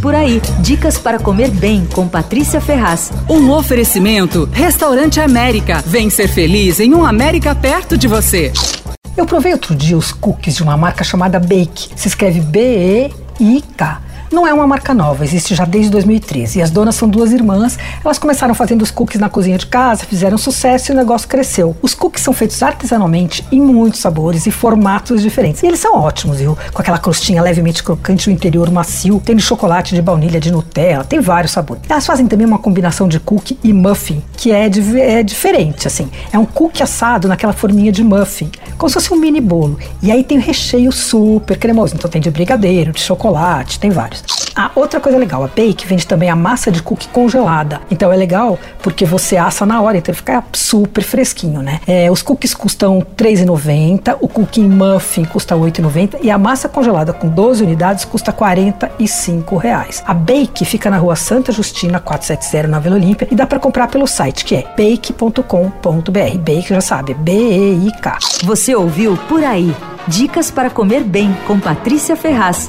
Por aí, dicas para comer bem com Patrícia Ferraz. Um oferecimento: Restaurante América. Vem ser feliz em um América perto de você. Eu provei outro dia os cookies de uma marca chamada Bake. Se escreve B-E-I-K. Não é uma marca nova, existe já desde 2013. E as donas são duas irmãs. Elas começaram fazendo os cookies na cozinha de casa, fizeram sucesso e o negócio cresceu. Os cookies são feitos artesanalmente em muitos sabores e formatos diferentes. E eles são ótimos, viu? Com aquela crostinha levemente crocante, o interior macio. Tem de chocolate, de baunilha, de Nutella, tem vários sabores. Elas fazem também uma combinação de cookie e muffin, que é, é diferente, assim. É um cookie assado naquela forminha de muffin, como se fosse um mini bolo. E aí tem o recheio super cremoso. Então tem de brigadeiro, de chocolate, tem vários. Ah, outra coisa legal, a Bake vende também a massa de cookie congelada. Então é legal porque você assa na hora, então fica super fresquinho, né? É, os cookies custam R$ 3,90, o cookie muffin custa R$ 8,90 e a massa congelada com 12 unidades custa 45 reais. A Bake fica na rua Santa Justina 470 na Vila Olímpia e dá para comprar pelo site que é bake.com.br. Bake já sabe, B-E-I-K. Você ouviu Por Aí. Dicas para comer bem com Patrícia Ferraz.